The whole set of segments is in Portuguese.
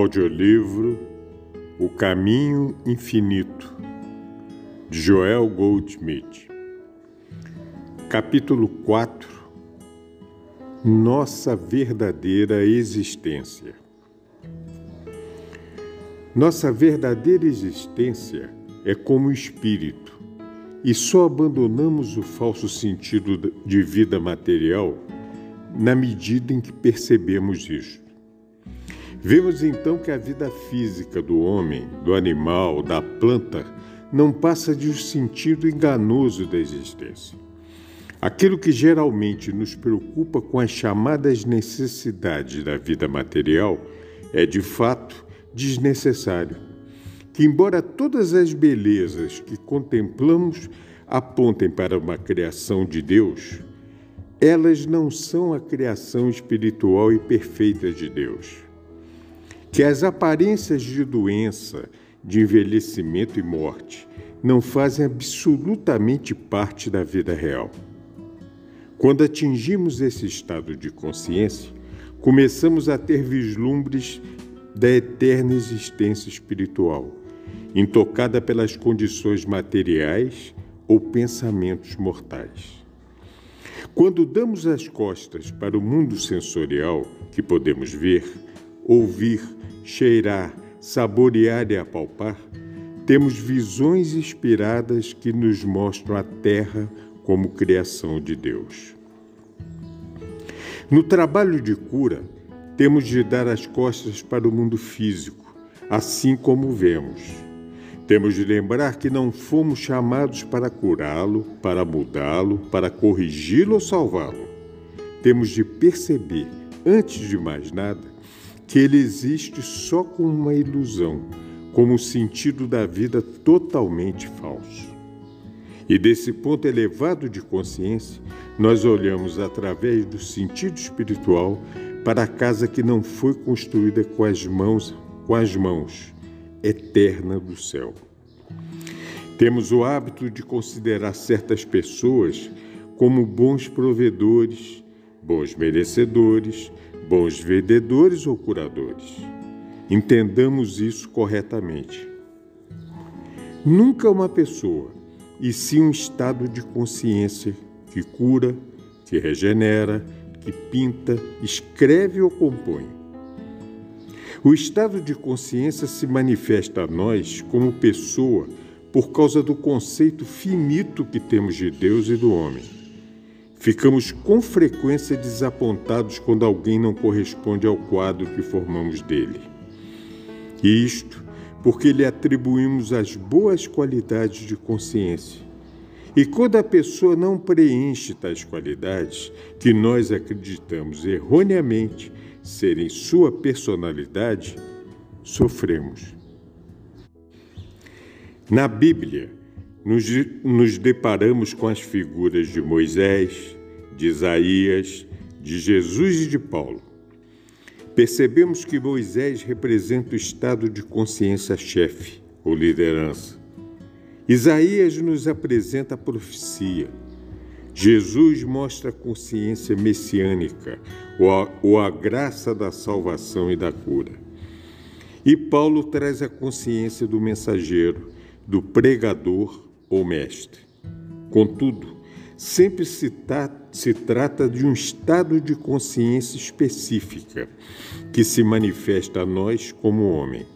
Audiolivro O Caminho Infinito, de Joel Goldsmith. Capítulo 4 Nossa verdadeira existência. Nossa verdadeira existência é como espírito, e só abandonamos o falso sentido de vida material na medida em que percebemos isto. Vemos então que a vida física do homem, do animal, da planta, não passa de um sentido enganoso da existência. Aquilo que geralmente nos preocupa com as chamadas necessidades da vida material é, de fato, desnecessário. Que, embora todas as belezas que contemplamos apontem para uma criação de Deus, elas não são a criação espiritual e perfeita de Deus que as aparências de doença, de envelhecimento e morte não fazem absolutamente parte da vida real. Quando atingimos esse estado de consciência, começamos a ter vislumbres da eterna existência espiritual, intocada pelas condições materiais ou pensamentos mortais. Quando damos as costas para o mundo sensorial que podemos ver, ouvir, cheirar, saborear e apalpar, temos visões inspiradas que nos mostram a terra como criação de Deus. No trabalho de cura, temos de dar as costas para o mundo físico, assim como vemos. Temos de lembrar que não fomos chamados para curá-lo, para mudá-lo, para corrigi-lo ou salvá-lo. Temos de perceber, antes de mais nada, que ele existe só como uma ilusão, como o sentido da vida totalmente falso. E desse ponto elevado de consciência, nós olhamos através do sentido espiritual para a casa que não foi construída com as mãos, com as mãos, eterna do céu. Temos o hábito de considerar certas pessoas como bons provedores, bons merecedores, bons vendedores ou curadores. Entendamos isso corretamente. Nunca uma pessoa, e sim um estado de consciência que cura, que regenera, que pinta, escreve ou compõe. O estado de consciência se manifesta a nós como pessoa por causa do conceito finito que temos de Deus e do homem. Ficamos com frequência desapontados quando alguém não corresponde ao quadro que formamos dele. E isto porque lhe atribuímos as boas qualidades de consciência. E quando a pessoa não preenche tais qualidades, que nós acreditamos erroneamente serem sua personalidade, sofremos. Na Bíblia, nos, nos deparamos com as figuras de Moisés, de Isaías, de Jesus e de Paulo. Percebemos que Moisés representa o estado de consciência chefe ou liderança. Isaías nos apresenta a profecia. Jesus mostra a consciência messiânica ou a, ou a graça da salvação e da cura. E Paulo traz a consciência do mensageiro, do pregador ou mestre. Contudo, sempre se, se, trata de um estado de consciência específica que se manifesta a nós como homem.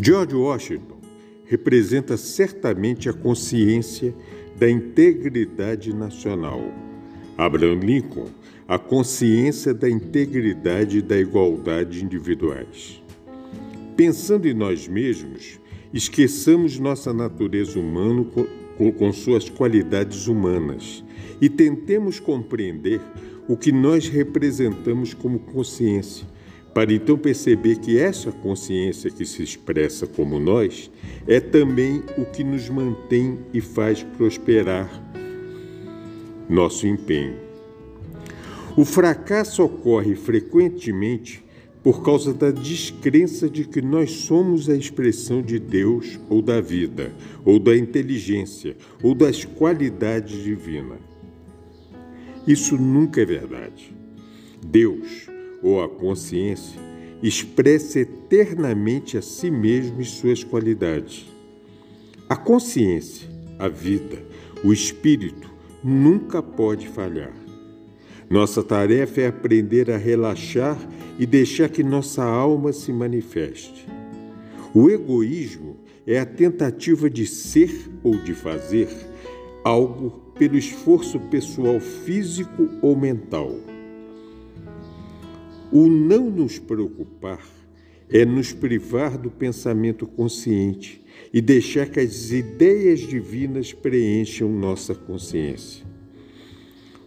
George Washington representa certamente a consciência da integridade nacional. Abraham Lincoln, a consciência da integridade e da igualdade individuais. Pensando em nós mesmos, Esqueçamos nossa natureza humana com, com suas qualidades humanas e tentemos compreender o que nós representamos como consciência, para então perceber que essa consciência que se expressa como nós é também o que nos mantém e faz prosperar nosso empenho. O fracasso ocorre frequentemente por causa da descrença de que nós somos a expressão de Deus ou da vida, ou da inteligência, ou das qualidades divinas. Isso nunca é verdade. Deus, ou a consciência, expressa eternamente a si mesmo e suas qualidades. A consciência, a vida, o espírito nunca pode falhar. Nossa tarefa é aprender a relaxar e deixar que nossa alma se manifeste. O egoísmo é a tentativa de ser ou de fazer algo pelo esforço pessoal físico ou mental. O não nos preocupar é nos privar do pensamento consciente e deixar que as ideias divinas preencham nossa consciência.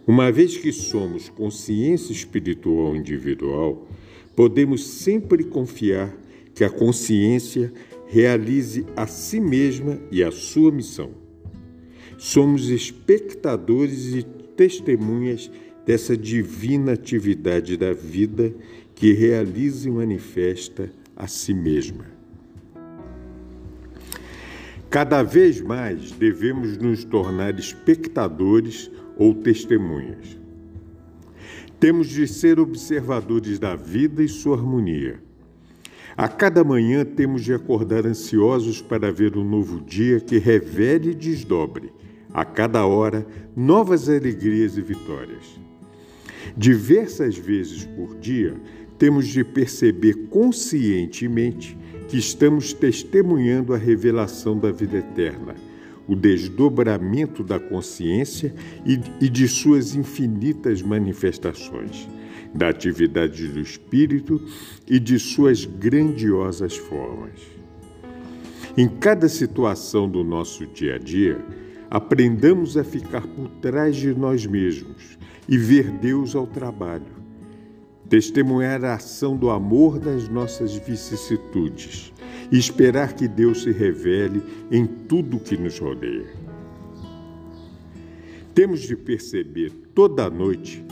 Uma vez que somos consciência espiritual individual, podemos sempre confiar que a consciência realize a si mesma e a sua missão. Somos espectadores e testemunhas dessa divina atividade da vida que realiza e manifesta a si mesma. Cada vez mais devemos nos tornar espectadores ou testemunhas. Temos de ser observadores da vida e sua harmonia. A cada manhã temos de acordar ansiosos para ver um novo dia que revele e desdobre, a cada hora, novas alegrias e vitórias. Diversas vezes por dia, temos de perceber conscientemente que estamos testemunhando a revelação da vida eterna o desdobramento da consciência e, e de suas infinitas manifestações, da atividade do espírito e de suas grandiosas formas. Em cada situação do nosso dia a dia, aprendamos a ficar por trás de nós mesmos e ver Deus ao trabalho, testemunhar a ação do amor nas nossas vicissitudes e esperar que Deus se revele em tudo que nos rodeia. Temos de perceber toda noite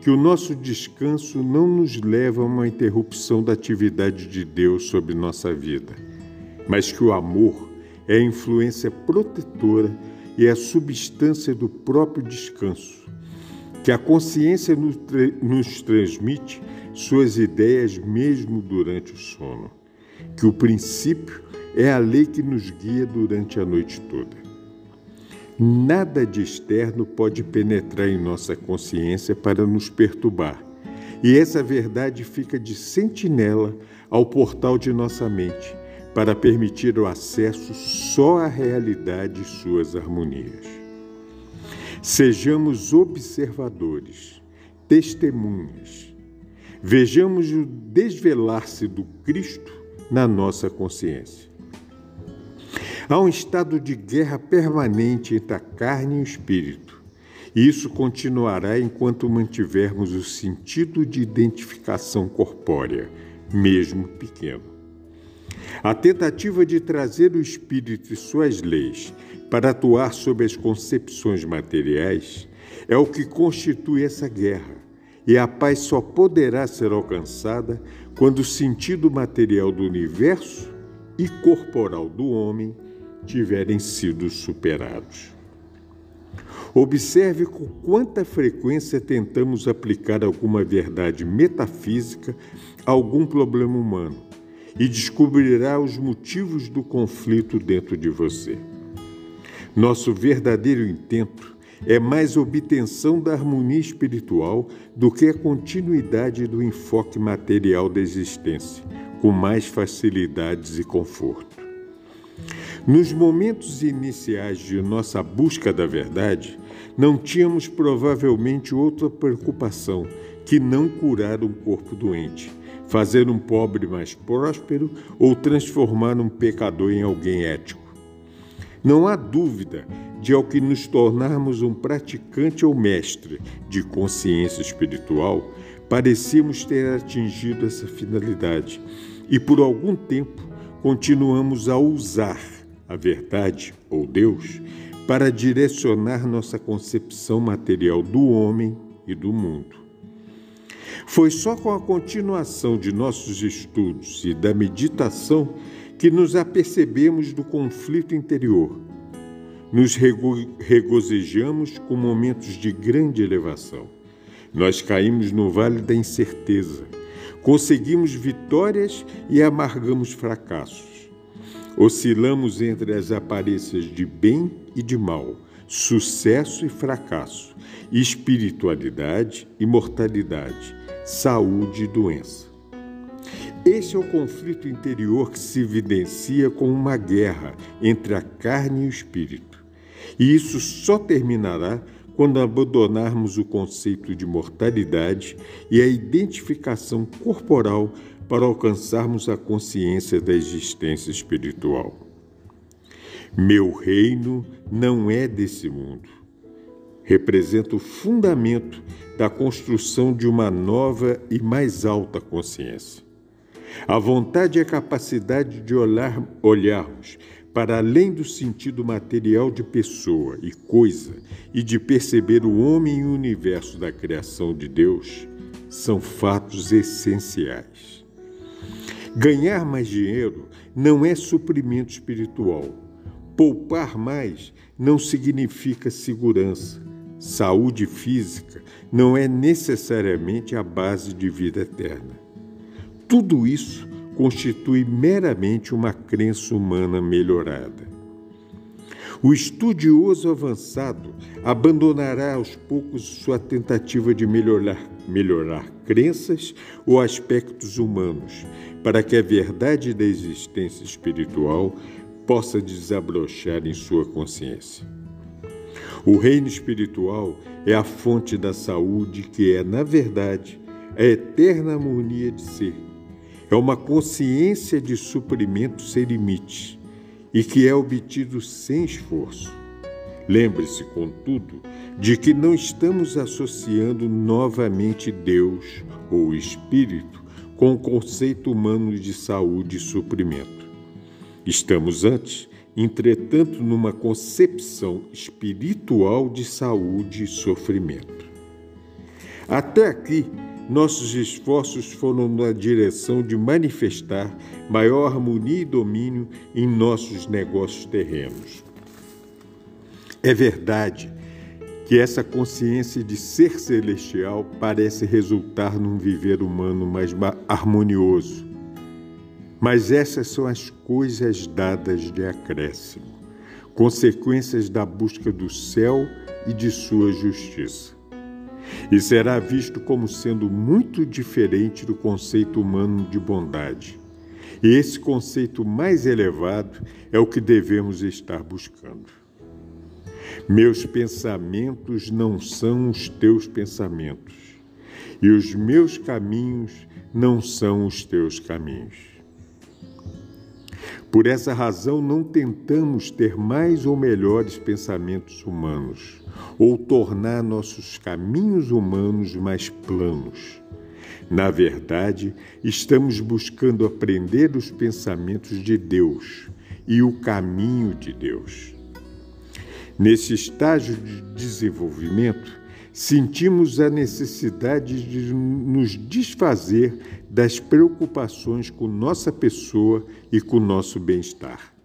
que o nosso descanso não nos leva a uma interrupção da atividade de Deus sobre nossa vida, mas que o amor é a influência protetora e a substância do próprio descanso, que a consciência nos, nos transmite suas ideias mesmo durante o sono que o princípio é a lei que nos guia durante a noite toda. Nada de externo pode penetrar em nossa consciência para nos perturbar, e essa verdade fica de sentinela ao portal de nossa mente, para permitir o acesso só à realidade e suas harmonias. Sejamos observadores, testemunhas. Vejamos o desvelar-se do Cristo na nossa consciência. Há um estado de guerra permanente entre a carne e o espírito, e isso continuará enquanto mantivermos o sentido de identificação corpórea, mesmo pequeno. A tentativa de trazer o espírito e suas leis para atuar sobre as concepções materiais é o que constitui essa guerra, e a paz só poderá ser alcançada quando o sentido material do universo e corporal do homem tiverem sido superados. Observe com quanta frequência tentamos aplicar alguma verdade metafísica a algum problema humano e descobrirá os motivos do conflito dentro de você. Nosso verdadeiro intento é mais obtenção da harmonia espiritual do que a continuidade do enfoque material da existência, com mais facilidades e conforto. Nos momentos iniciais de nossa busca da verdade, não tínhamos provavelmente outra preocupação que não curar um corpo doente, fazer um pobre mais próspero ou transformar um pecador em alguém ético. Não há dúvida de ao que nos tornarmos um praticante ou mestre de consciência espiritual, parecíamos ter atingido essa finalidade e por algum tempo continuamos a usar a verdade ou Deus para direcionar nossa concepção material do homem e do mundo. Foi só com a continuação de nossos estudos e da meditação que nos apercebemos do conflito interior. Nos rego regozijamos com momentos de grande elevação. Nós caímos no vale da incerteza. Conseguimos vitórias e amargamos fracassos. Oscilamos entre as aparências de bem e de mal, sucesso e fracasso, espiritualidade e mortalidade, saúde e doença. Este é o conflito interior que se evidencia como uma guerra entre a carne e o espírito. E isso só terminará quando abandonarmos o conceito de mortalidade e a identificação corporal para alcançarmos a consciência da existência espiritual. Meu reino não é desse mundo. Representa o fundamento da construção de uma nova e mais alta consciência. A vontade e a capacidade de olhar, olharmos para além do sentido material de pessoa e coisa e de perceber o homem e o universo da criação de Deus são fatos essenciais. Ganhar mais dinheiro não é suprimento espiritual. Poupar mais não significa segurança. Saúde física não é necessariamente a base de vida eterna. Tudo isso constitui meramente uma crença humana melhorada. O estudioso avançado abandonará aos poucos sua tentativa de melhorar, melhorar crenças ou aspectos humanos, para que a verdade da existência espiritual possa desabrochar em sua consciência. O reino espiritual é a fonte da saúde que é, na verdade, a eterna harmonia de ser. É uma consciência de suprimento sem limites e que é obtido sem esforço. Lembre-se, contudo, de que não estamos associando novamente Deus ou Espírito com o conceito humano de saúde e suprimento. Estamos antes entretanto, numa concepção espiritual de saúde e sofrimento. Até aqui, nossos esforços foram na direção de manifestar maior harmonia e domínio em nossos negócios terrenos. É verdade que essa consciência de ser celestial parece resultar num viver humano mais harmonioso, mas essas são as coisas dadas de acréscimo, consequências da busca do céu e de sua justiça. E será visto como sendo muito diferente do conceito humano de bondade. E esse conceito mais elevado é o que devemos estar buscando. Meus pensamentos não são os teus pensamentos, e os meus caminhos não são os teus caminhos. Por essa razão, não tentamos ter mais ou melhores pensamentos humanos, ou tornar nossos caminhos humanos mais planos. Na verdade, estamos buscando aprender os pensamentos de Deus e o caminho de Deus. Nesse estágio de desenvolvimento, sentimos a necessidade de nos desfazer das preocupações com nossa pessoa e com nosso bem-estar.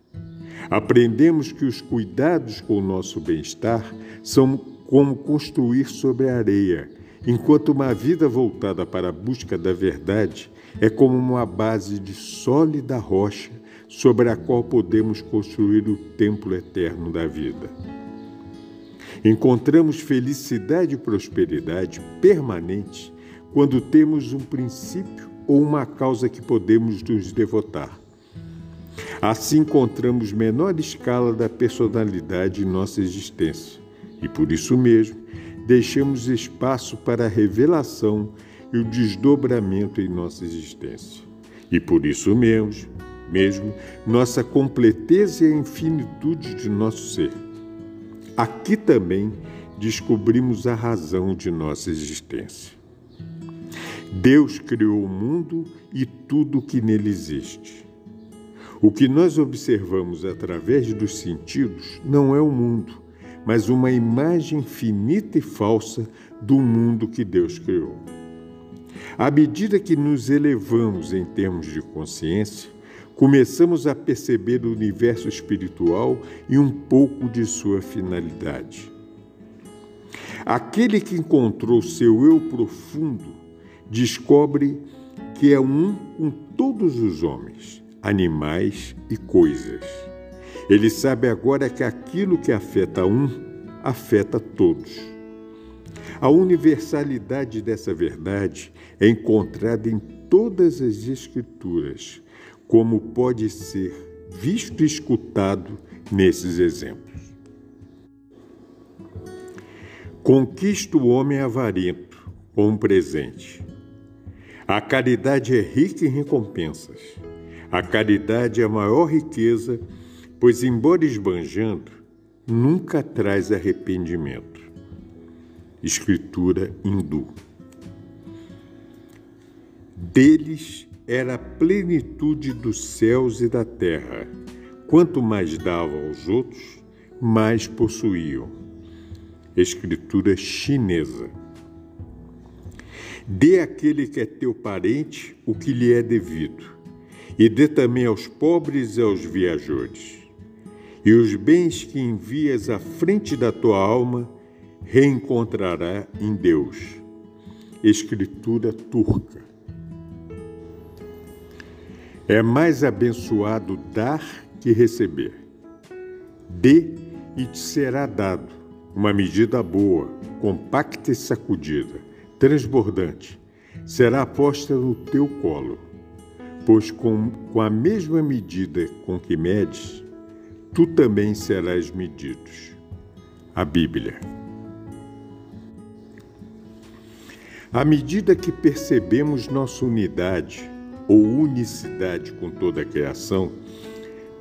Aprendemos que os cuidados com o nosso bem-estar são como construir sobre a areia, enquanto uma vida voltada para a busca da verdade é como uma base de sólida rocha sobre a qual podemos construir o templo eterno da vida. Encontramos felicidade e prosperidade permanente quando temos um princípio ou uma causa que podemos nos devotar. Assim encontramos menor escala da personalidade em nossa existência e por isso mesmo deixamos espaço para a revelação e o desdobramento em nossa existência. E por isso mesmo, mesmo nossa completeza e a infinitude de nosso ser. Aqui também descobrimos a razão de nossa existência. Deus criou o mundo e tudo o que nele existe. O que nós observamos através dos sentidos não é o mundo, mas uma imagem finita e falsa do mundo que Deus criou. À medida que nos elevamos em termos de consciência, começamos a perceber o universo espiritual e um pouco de sua finalidade. Aquele que encontrou seu eu profundo descobre que é um com todos os homens, animais e coisas. Ele sabe agora que aquilo que afeta um afeta todos. A universalidade dessa verdade é encontrada em todas as Escrituras, como pode ser visto e escutado nesses exemplos. Conquista o homem avarento com um presente. A caridade é rica em recompensas. A caridade é a maior riqueza, pois, embora esbanjando, nunca traz arrependimento. Escritura hindu. Deles era a plenitude dos céus e da terra. Quanto mais davam aos outros, mais possuíam escritura chinesa. Dê àquele que é teu parente o que lhe é devido, e dê também aos pobres e aos viajores. E os bens que envias à frente da tua alma reencontrará em Deus. Escritura turca. É mais abençoado dar que receber. Dê e te será dado uma medida boa, compacta e sacudida, transbordante, será posta no teu colo, pois com, com a mesma medida com que medes, tu também serás medido. A Bíblia. À medida que percebemos nossa unidade ou unicidade com toda a criação,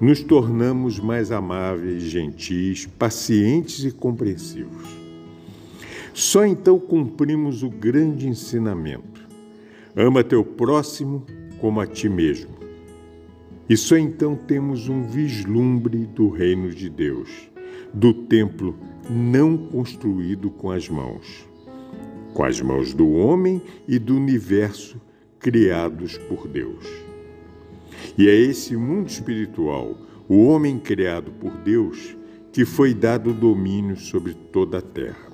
nos tornamos mais amáveis, gentis, pacientes e compreensivos. Só então cumprimos o grande ensinamento: ama teu próximo como a ti mesmo. E só então temos um vislumbre do reino de Deus, do templo não construído com as mãos, com as mãos do homem e do universo criados por Deus. E é esse mundo espiritual, o homem criado por Deus, que foi dado domínio sobre toda a terra.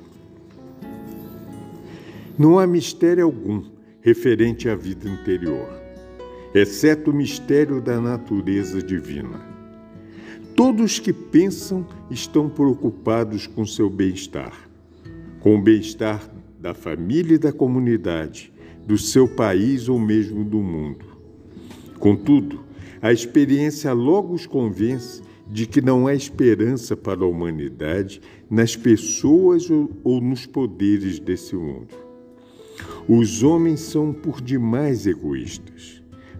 Não há mistério algum referente à vida interior, exceto o mistério da natureza divina. Todos que pensam estão preocupados com seu bem-estar, com o bem-estar da família e da comunidade, do seu país ou mesmo do mundo. Contudo, a experiência logo os convence de que não há esperança para a humanidade nas pessoas ou nos poderes desse mundo. Os homens são por demais egoístas.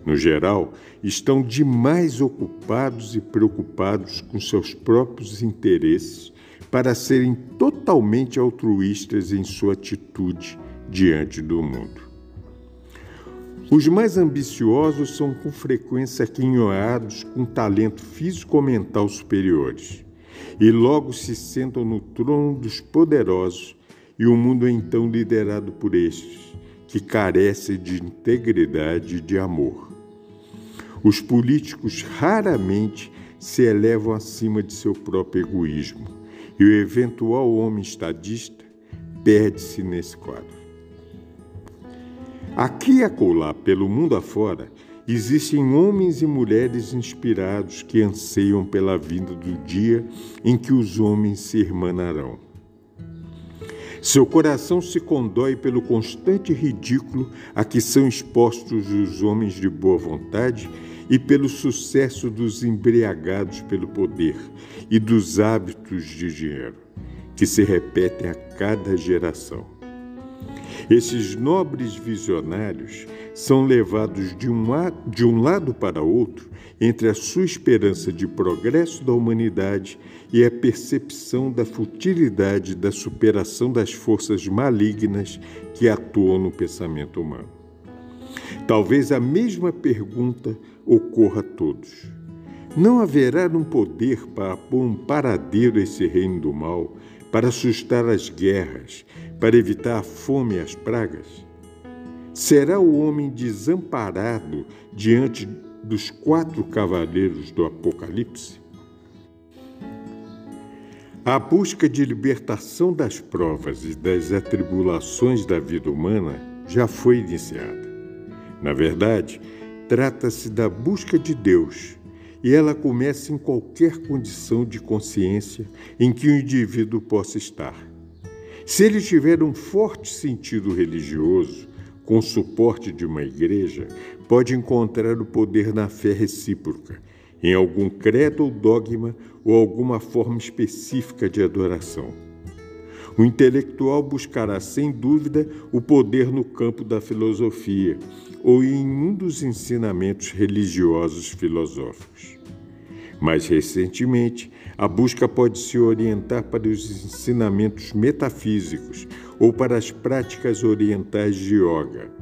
No geral, estão demais ocupados e preocupados com seus próprios interesses para serem totalmente altruístas em sua atitude diante do mundo. Os mais ambiciosos são com frequência aquinhoados com talento físico-mental superiores, e logo se sentam no trono dos poderosos, e o mundo é então liderado por estes, que carecem de integridade e de amor. Os políticos raramente se elevam acima de seu próprio egoísmo, e o eventual homem estadista perde-se nesse quadro. Aqui e acolá, pelo mundo afora, existem homens e mulheres inspirados que anseiam pela vinda do dia em que os homens se irmanarão. Seu coração se condói pelo constante ridículo a que são expostos os homens de boa vontade e pelo sucesso dos embriagados pelo poder e dos hábitos de dinheiro, que se repetem a cada geração. Esses nobres visionários são levados de um, de um lado para outro entre a sua esperança de progresso da humanidade e a percepção da futilidade da superação das forças malignas que atuam no pensamento humano. Talvez a mesma pergunta ocorra a todos. Não haverá um poder para pôr um paradeiro a esse reino do mal, para assustar as guerras, para evitar a fome e as pragas? Será o homem desamparado diante dos quatro cavaleiros do Apocalipse? A busca de libertação das provas e das atribulações da vida humana já foi iniciada. Na verdade, trata-se da busca de Deus e ela começa em qualquer condição de consciência em que o indivíduo possa estar. Se ele tiver um forte sentido religioso, com o suporte de uma igreja, pode encontrar o poder na fé recíproca em algum credo ou dogma ou alguma forma específica de adoração. O intelectual buscará, sem dúvida, o poder no campo da filosofia ou em um dos ensinamentos religiosos filosóficos. Mais recentemente, a busca pode se orientar para os ensinamentos metafísicos ou para as práticas orientais de yoga.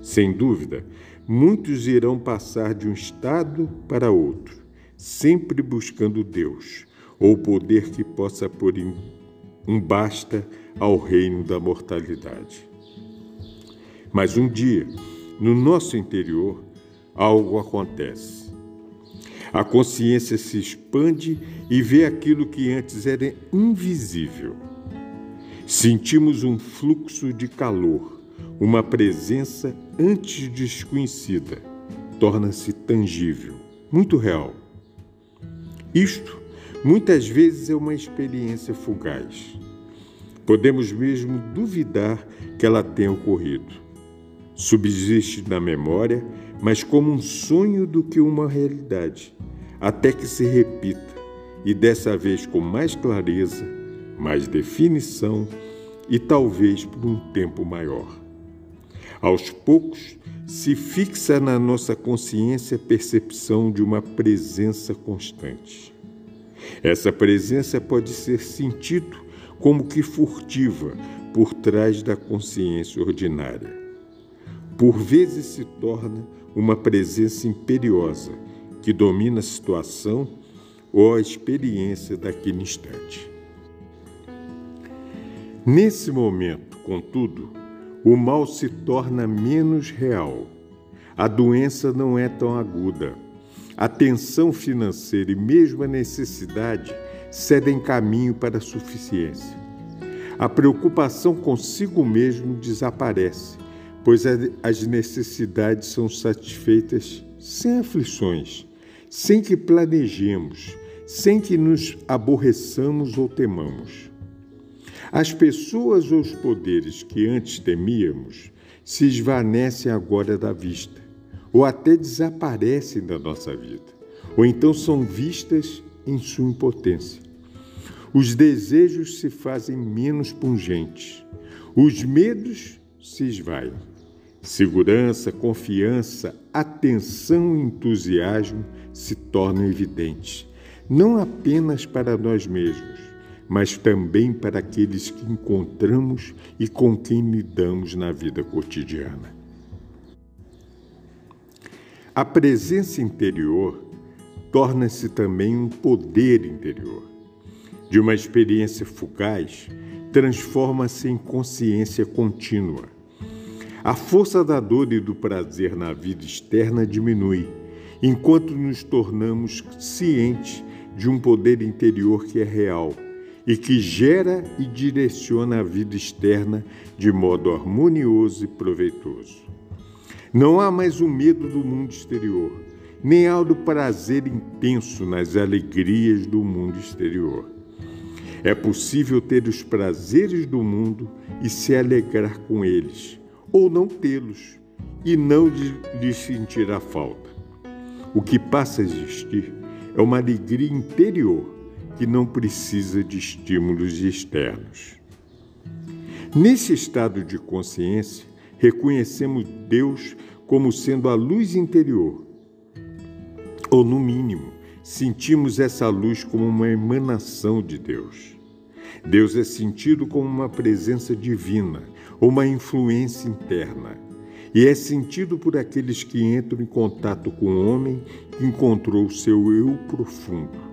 Sem dúvida, muitos irão passar de um estado para outro, sempre buscando Deus, ou poder que possa pôr um basta ao reino da mortalidade. Mas um dia, no nosso interior, algo acontece. A consciência se expande e vê aquilo que antes era invisível. Sentimos um fluxo de calor, uma presença antes desconhecida, torna-se tangível, muito real. Isto muitas vezes é uma experiência fugaz. Podemos mesmo duvidar que ela tenha ocorrido. Subsiste na memória, mas como um sonho do que uma realidade, até que se repita, e dessa vez com mais clareza, mais definição e talvez por um tempo maior. Aos poucos, se fixa na nossa consciência a percepção de uma presença constante. Essa presença pode ser sentido como que furtiva por trás da consciência ordinária. Por vezes se torna uma presença imperiosa que domina a situação ou a experiência daquele instante. Nesse momento, contudo, o mal se torna menos real. A doença não é tão aguda. A tensão financeira e mesmo a necessidade cedem caminho para a suficiência. A preocupação consigo mesmo desaparece, pois as necessidades são satisfeitas sem aflições, sem que planejemos, sem que nos aborreçamos ou temamos. As pessoas ou os poderes que antes temíamos se esvanecem agora da vista, ou até desaparecem da nossa vida, ou então são vistas em sua impotência. Os desejos se fazem menos pungentes, os medos se esvaem. Segurança, confiança, atenção e entusiasmo se tornam evidentes, não apenas para nós mesmos, mas também para aqueles que encontramos e com quem lidamos na vida cotidiana. A presença interior torna-se também um poder interior. De uma experiência fugaz, transforma-se em consciência contínua. A força da dor e do prazer na vida externa diminui, enquanto nos tornamos cientes de um poder interior que é real e que gera e direciona a vida externa de modo harmonioso e proveitoso. Não há mais o medo do mundo exterior, nem há o prazer intenso nas alegrias do mundo exterior. É possível ter os prazeres do mundo e se alegrar com eles, ou não tê-los, e não lhes sentir a falta. O que passa a existir é uma alegria interior que não precisa de estímulos externos. Nesse estado de consciência, reconhecemos Deus como sendo a luz interior, ou, no mínimo, sentimos essa luz como uma emanação de Deus. Deus é sentido como uma presença divina, uma influência interna, e é sentido por aqueles que entram em contato com o homem que encontrou seu eu profundo.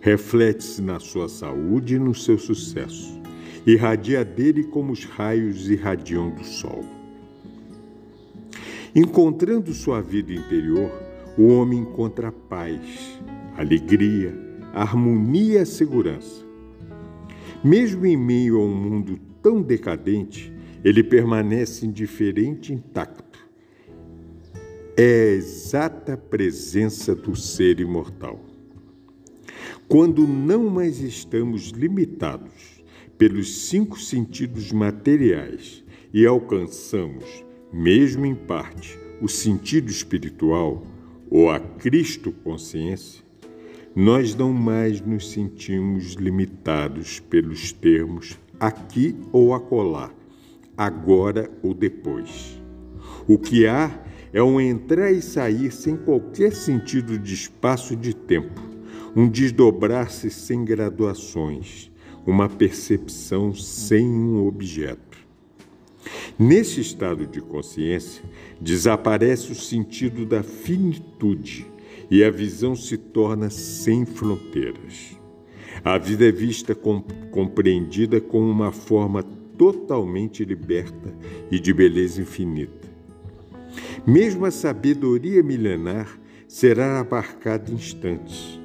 Reflete-se na sua saúde e no seu sucesso. Irradia dele como os raios irradiam do sol. Encontrando sua vida interior, o homem encontra paz, alegria, harmonia e segurança. Mesmo em meio a um mundo tão decadente, ele permanece indiferente e intacto. É a exata presença do ser imortal. Quando não mais estamos limitados pelos cinco sentidos materiais e alcançamos, mesmo em parte, o sentido espiritual ou a Cristo consciência, nós não mais nos sentimos limitados pelos termos aqui ou acolá, agora ou depois. O que há é um entrar e sair sem qualquer sentido de espaço e de tempo, um desdobrar-se sem graduações, uma percepção sem um objeto. Nesse estado de consciência, desaparece o sentido da finitude e a visão se torna sem fronteiras. A vida é vista com, compreendida como uma forma totalmente liberta e de beleza infinita. Mesmo a sabedoria milenar será abarcada instantes.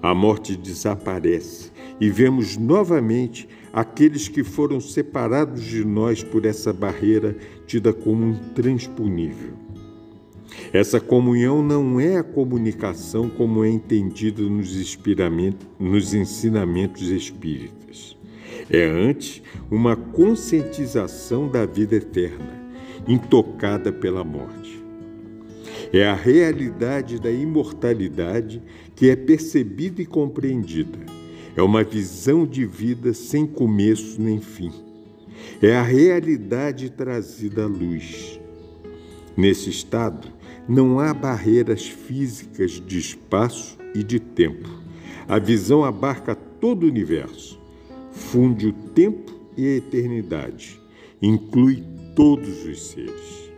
A morte desaparece e vemos novamente aqueles que foram separados de nós por essa barreira tida como intransponível. Essa comunhão não é a comunicação como é entendida nos, nos ensinamentos espíritas. É antes uma conscientização da vida eterna, intocada pela morte. É a realidade da imortalidade que é percebida e compreendida. É uma visão de vida sem começo nem fim. É a realidade trazida à luz. Nesse estado, não há barreiras físicas de espaço e de tempo. A visão abarca todo o universo, funde o tempo e a eternidade, inclui todos os seres.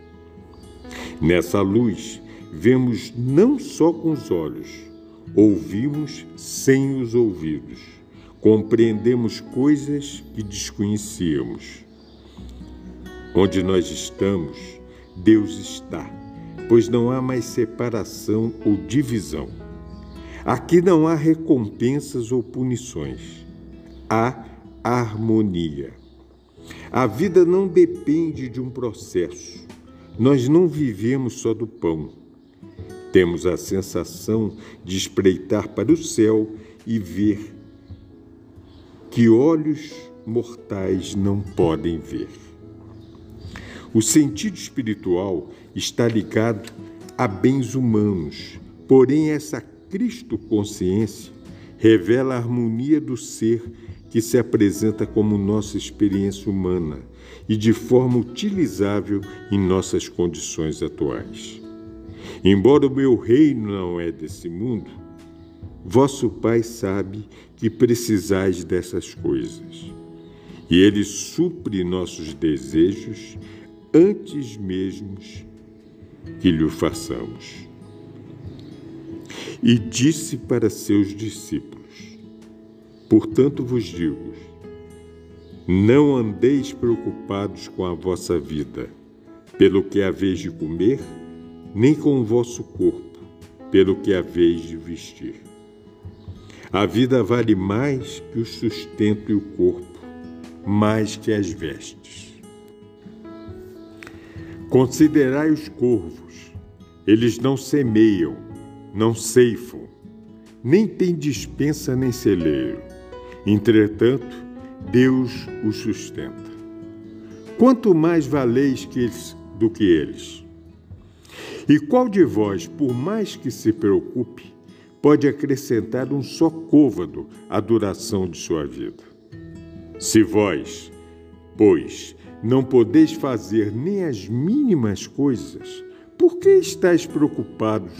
Nessa luz, vemos não só com os olhos, ouvimos sem os ouvidos, compreendemos coisas que desconhecíamos. Onde nós estamos, Deus está pois não há mais separação ou divisão. Aqui não há recompensas ou punições. Há harmonia. A vida não depende de um processo. Nós não vivemos só do pão. Temos a sensação de espreitar para o céu e ver que olhos mortais não podem ver. O sentido espiritual está ligado a bens humanos, porém essa Cristo consciência revela a harmonia do ser que se apresenta como nossa experiência humana e de forma utilizável em nossas condições atuais. Embora o meu reino não é desse mundo, vosso Pai sabe que precisais dessas coisas. E ele supre nossos desejos antes mesmo que lhe façamos. E disse para seus discípulos: Portanto vos digo, não andeis preocupados com a vossa vida, pelo que haveis de comer, nem com o vosso corpo, pelo que haveis de vestir. A vida vale mais que o sustento e o corpo, mais que as vestes. Considerai os corvos, eles não semeiam, não ceifam, nem têm dispensa nem celeiro. Entretanto, Deus os sustenta. Quanto mais valeis que eles, do que eles? E qual de vós, por mais que se preocupe, pode acrescentar um só côvado à duração de sua vida? Se vós, pois, não podeis fazer nem as mínimas coisas, por que estáis preocupados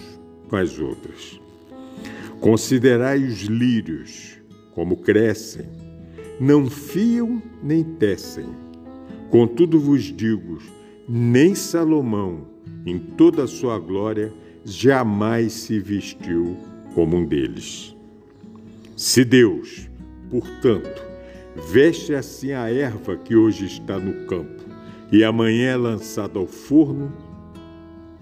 com as outras? Considerai os lírios, como crescem, não fiam nem tecem. Contudo vos digo, nem Salomão, em toda a sua glória, jamais se vestiu como um deles. Se Deus, portanto, veste assim a erva que hoje está no campo e amanhã é lançada ao forno,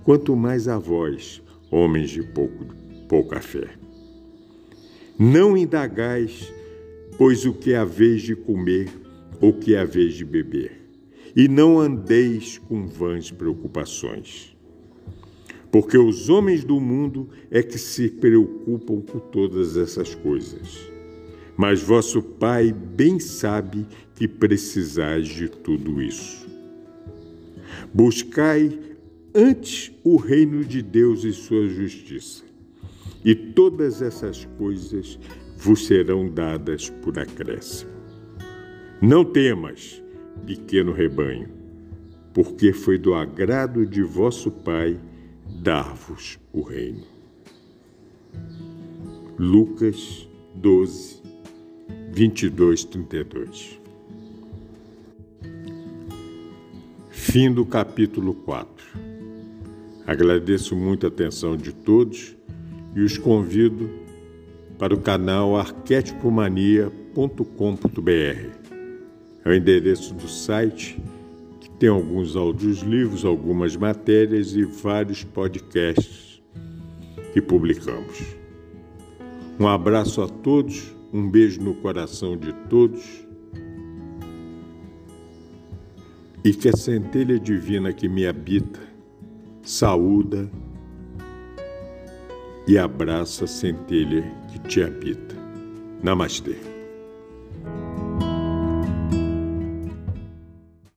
quanto mais a vós, homens de pouco, pouca fé. Não indagais, pois o que é a vez de comer ou que é a vez de beber, e não andeis com vãs preocupações porque os homens do mundo é que se preocupam com todas essas coisas. Mas vosso Pai bem sabe que precisais de tudo isso. Buscai antes o reino de Deus e sua justiça, e todas essas coisas vos serão dadas por acréscimo. Não temas, pequeno rebanho, porque foi do agrado de vosso Pai dar-vos o reino. Lucas 12, 22, 32. Fim do capítulo 4. Agradeço muito a atenção de todos e os convido para o canal arquetipomania.com.br. É o endereço do site tem alguns áudios livros, algumas matérias e vários podcasts que publicamos. Um abraço a todos, um beijo no coração de todos. E que a centelha divina que me habita saúda e abraça a centelha que te habita. Namastê.